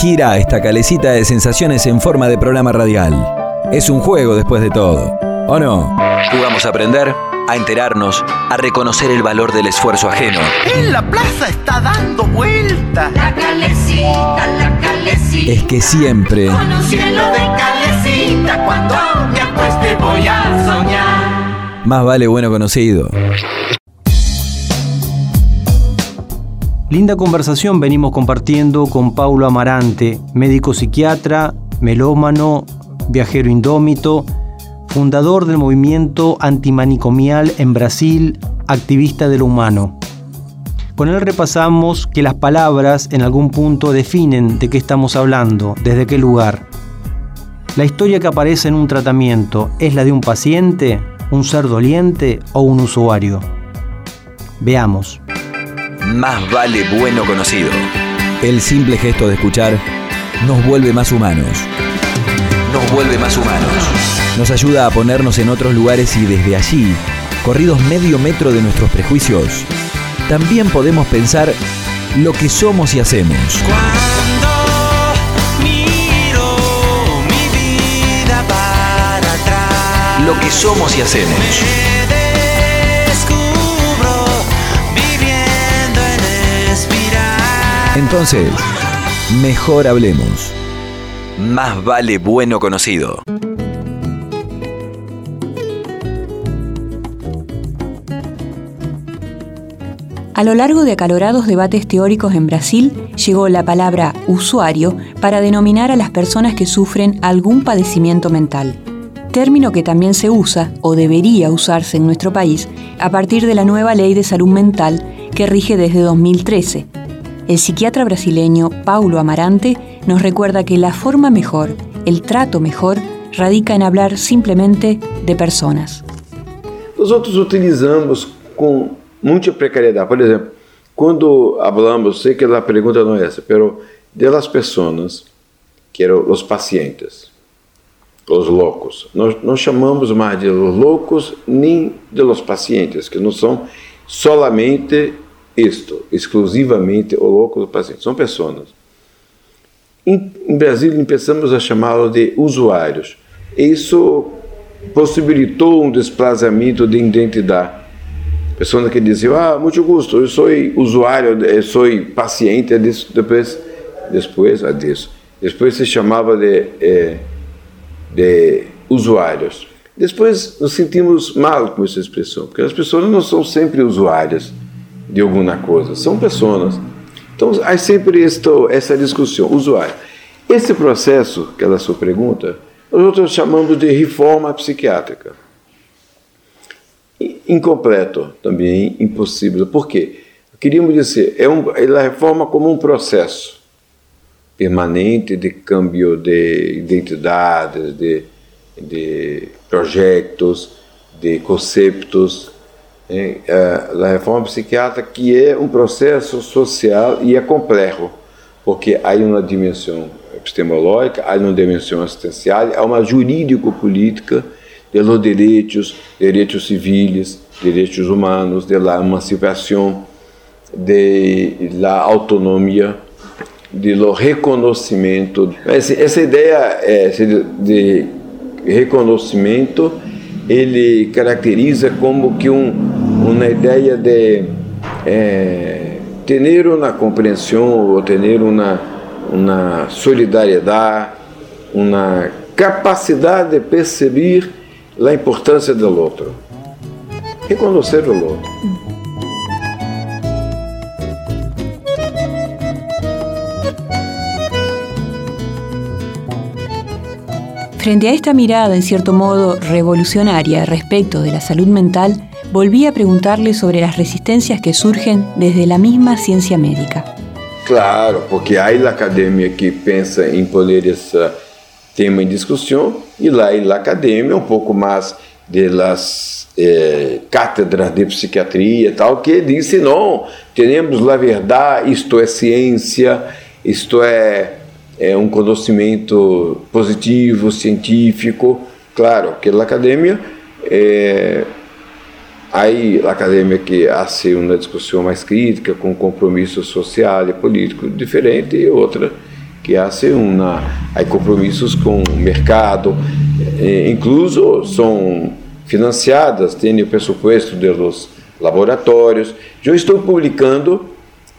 gira esta calecita de sensaciones en forma de programa radial. Es un juego después de todo, ¿o no? Jugamos a aprender, a enterarnos, a reconocer el valor del esfuerzo ajeno. En la plaza está dando vuelta. La calecita, la calecita. Es que siempre Con un cielo de calecita. Cuando me acueste voy a soñar. más vale bueno conocido. Linda conversación venimos compartiendo con Paulo Amarante, médico psiquiatra, melómano, viajero indómito, fundador del movimiento antimanicomial en Brasil, activista de lo humano. Con él repasamos que las palabras en algún punto definen de qué estamos hablando, desde qué lugar. La historia que aparece en un tratamiento es la de un paciente, un ser doliente o un usuario. Veamos. Más vale bueno conocido. El simple gesto de escuchar nos vuelve más humanos. Nos vuelve más humanos. Nos ayuda a ponernos en otros lugares y desde allí, corridos medio metro de nuestros prejuicios, también podemos pensar lo que somos y hacemos. Cuando miro mi vida para atrás, Lo que somos y hacemos. Entonces, mejor hablemos. Más vale bueno conocido. A lo largo de acalorados debates teóricos en Brasil, llegó la palabra usuario para denominar a las personas que sufren algún padecimiento mental. Término que también se usa, o debería usarse en nuestro país, a partir de la nueva ley de salud mental que rige desde 2013. El psiquiatra brasileño Paulo Amarante nos recuerda que la forma mejor, el trato mejor, radica en hablar simplemente de personas. Nós outros utilizamos com muita precariedade. Por exemplo, quando hablamos, sei que a pergunta não é essa, pero de las personas, que eram os pacientes, os loucos. Nós não chamamos mais de los loucos nem de los pacientes, que não são solamente isto, exclusivamente o louco do paciente. São pessoas. Em, em Brasília, começamos a chamá-lo de usuários. Isso possibilitou um desplazamento de identidade. Pessoas que diziam, ah, muito gosto, eu sou usuário, eu sou paciente disso. Depois, depois ah, disso. Depois se chamava de, eh, de usuários. Depois nos sentimos mal com essa expressão, porque as pessoas não são sempre usuárias de alguma coisa, são pessoas. Então, há sempre esto, essa discussão, usuário. Esse processo, que é a sua pergunta, nós chamamos de reforma psiquiátrica. Incompleto, também impossível. Por quê? Queríamos dizer, é um, ela reforma como um processo permanente de câmbio de identidades, de, de projetos, de conceitos. Né? A reforma psiquiátrica que é um processo social e é complexo, porque há uma dimensão epistemológica, há uma dimensão assistencial, há uma jurídico-política de los direitos, direitos civis, direitos humanos, de la emancipação, la autonomia, de lo reconhecimento. Essa ideia de reconhecimento ele caracteriza como que um, uma ideia de é, ter uma compreensão ou ter uma, uma solidariedade, uma capacidade de perceber a importância do outro, reconhecer o. Frente a esta mirada, en cierto modo, revolucionaria respecto de la salud mental, volví a preguntarle sobre las resistencias que surgen desde la misma ciencia médica. Claro, porque há a academia que pensa em poner esse tema em discussão, e lá a academia um pouco mais das eh, cátedras de psiquiatria tal, que dizem, não, temos a verdade, isto é ciência, isto é é um conhecimento positivo, científico, claro que na academia é, aí a academia que hace uma discussão mais crítica com compromisso social e político diferente e outra que hace una, hay compromissos com o mercado, eh, incluso são financiadas, tem o presupuesto dos laboratórios. Eu estou publicando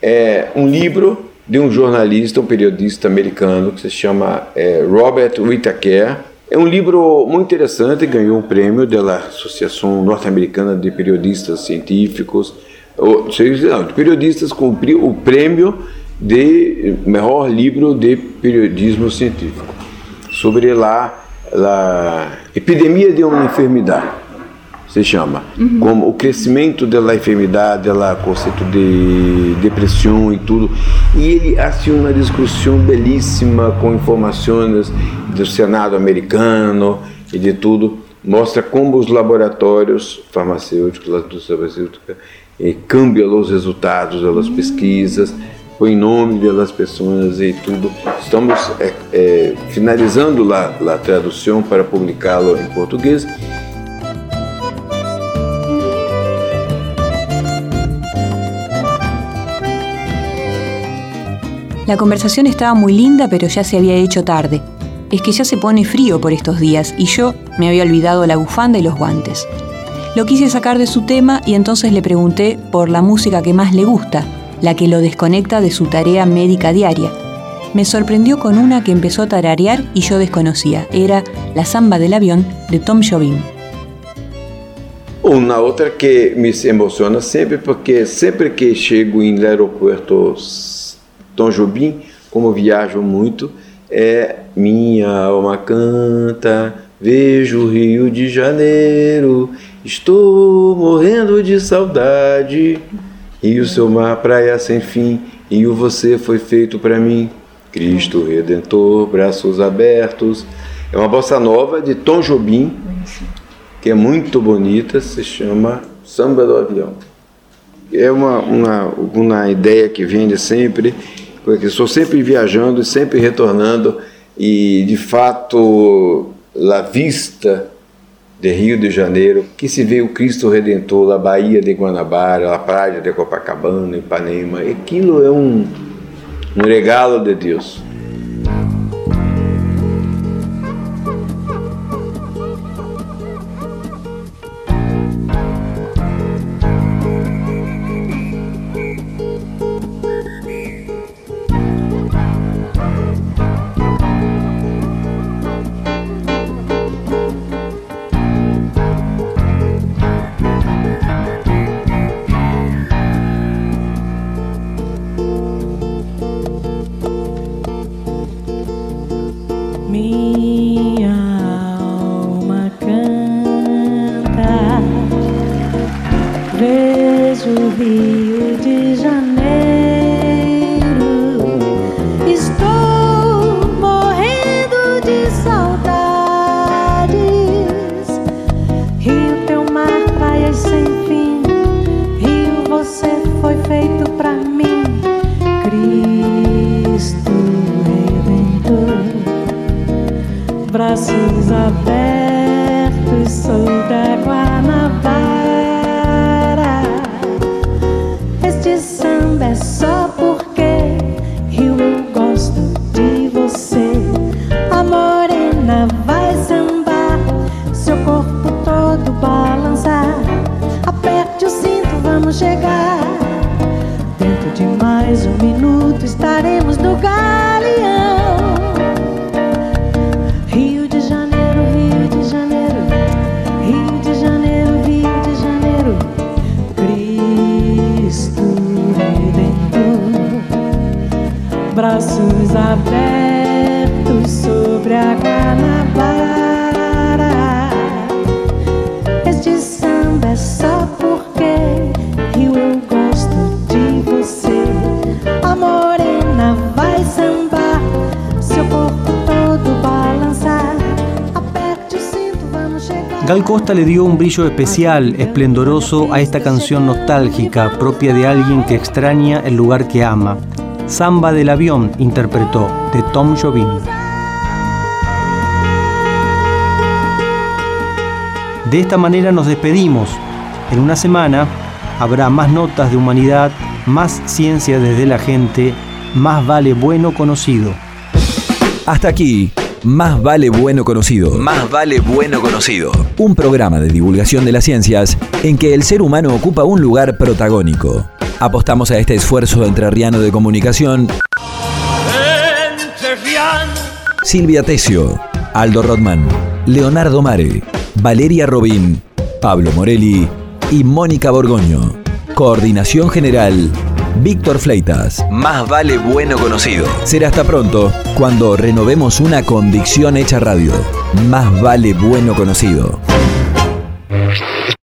é, um livro de um jornalista, um periodista americano que se chama é, Robert Whittaker. É um livro muito interessante, ganhou um prêmio da Associação Norte-Americana de Periodistas Científicos. Não, de periodistas cumpriu o prêmio de melhor livro de periodismo científico sobre lá a epidemia de uma enfermidade se chama, uhum. como o crescimento da enfermidade, o conceito de depressão e tudo. E ele faz uma discussão belíssima com informações do Senado americano e de tudo. Mostra como os laboratórios farmacêuticos, a indústria farmacêutica, cambiam os resultados das pesquisas, põe nome das pessoas e tudo. Estamos é, é, finalizando a, a tradução para publicá-lo em português La conversación estaba muy linda, pero ya se había hecho tarde. Es que ya se pone frío por estos días y yo me había olvidado la bufanda y los guantes. Lo quise sacar de su tema y entonces le pregunté por la música que más le gusta, la que lo desconecta de su tarea médica diaria. Me sorprendió con una que empezó a tararear y yo desconocía. Era La samba del avión de Tom Jobim. Una otra que me emociona siempre porque siempre que llego en el aeropuerto Tom Jobim, como viajo muito, é Minha alma canta, vejo o Rio de Janeiro, estou morrendo de saudade. Rio, seu mar, praia sem fim, Rio, você foi feito para mim. Cristo Redentor, braços abertos. É uma bossa nova de Tom Jobim, que é muito bonita, se chama Samba do Avião. É uma, uma, uma ideia que vem de sempre porque estou sempre viajando e sempre retornando e de fato a vista de Rio de Janeiro, que se vê o Cristo Redentor, a Baía de Guanabara, a praia de Copacabana, Ipanema, aquilo é um, um regalo de Deus. estaremos no galeão. Rio de Janeiro, Rio de Janeiro, Rio de Janeiro, Rio de Janeiro. Cristo Redentor, braços abertos. Costa le dio un brillo especial, esplendoroso a esta canción nostálgica, propia de alguien que extraña el lugar que ama. Samba del avión interpretó, de Tom Jobim. De esta manera nos despedimos. En una semana habrá más notas de humanidad, más ciencia desde la gente, más vale bueno conocido. Hasta aquí, Más vale bueno conocido. Más vale bueno conocido. Un programa de divulgación de las ciencias en que el ser humano ocupa un lugar protagónico. Apostamos a este esfuerzo entrerriano de comunicación. Silvia Tesio, Aldo Rodman, Leonardo Mare, Valeria Robín, Pablo Morelli y Mónica Borgoño. Coordinación General, Víctor Fleitas. Más vale bueno conocido. Será hasta pronto cuando renovemos una convicción hecha radio. Más vale bueno conocido.